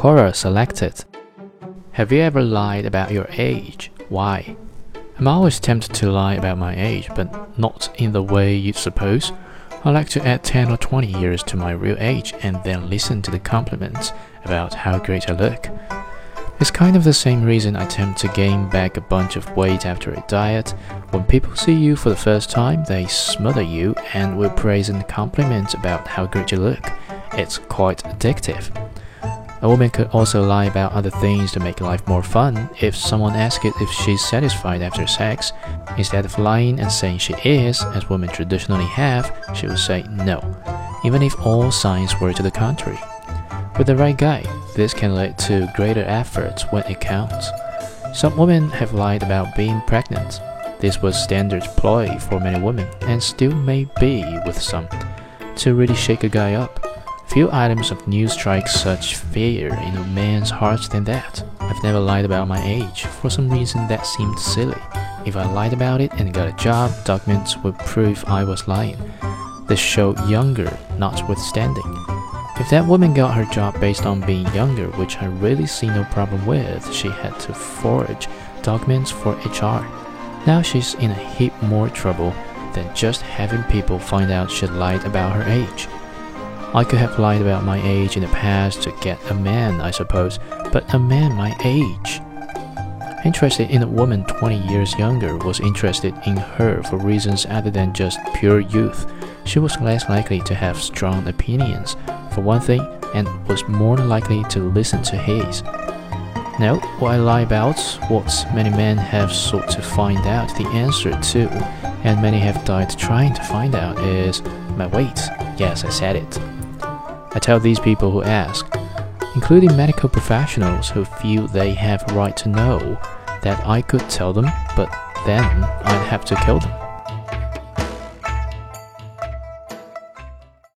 Quora selected. Have you ever lied about your age? Why? I'm always tempted to lie about my age, but not in the way you'd suppose. I like to add 10 or 20 years to my real age and then listen to the compliments about how great I look. It's kind of the same reason I attempt to gain back a bunch of weight after a diet. When people see you for the first time, they smother you and will praise and compliment about how great you look. It's quite addictive. A woman could also lie about other things to make life more fun. If someone asks it if she's satisfied after sex, instead of lying and saying she is, as women traditionally have, she would say no, even if all signs were to the contrary. With the right guy, this can lead to greater efforts when it counts. Some women have lied about being pregnant. This was standard ploy for many women, and still may be with some, to really shake a guy up. Few items of news strike such fear in a man's heart than that. I've never lied about my age. For some reason, that seemed silly. If I lied about it and got a job, documents would prove I was lying. This showed younger, notwithstanding. If that woman got her job based on being younger, which I really see no problem with, she had to forge documents for HR. Now she's in a heap more trouble than just having people find out she lied about her age. I could have lied about my age in the past to get a man, I suppose, but a man my age. Interested in a woman 20 years younger was interested in her for reasons other than just pure youth. She was less likely to have strong opinions for one thing, and was more likely to listen to his. Now, what I lie about, what many men have sought to find out the answer to, and many have died trying to find out, is my weight. Yes, I said it. I tell these people who ask, including medical professionals who feel they have a right to know, that I could tell them, but then I'd have to kill them.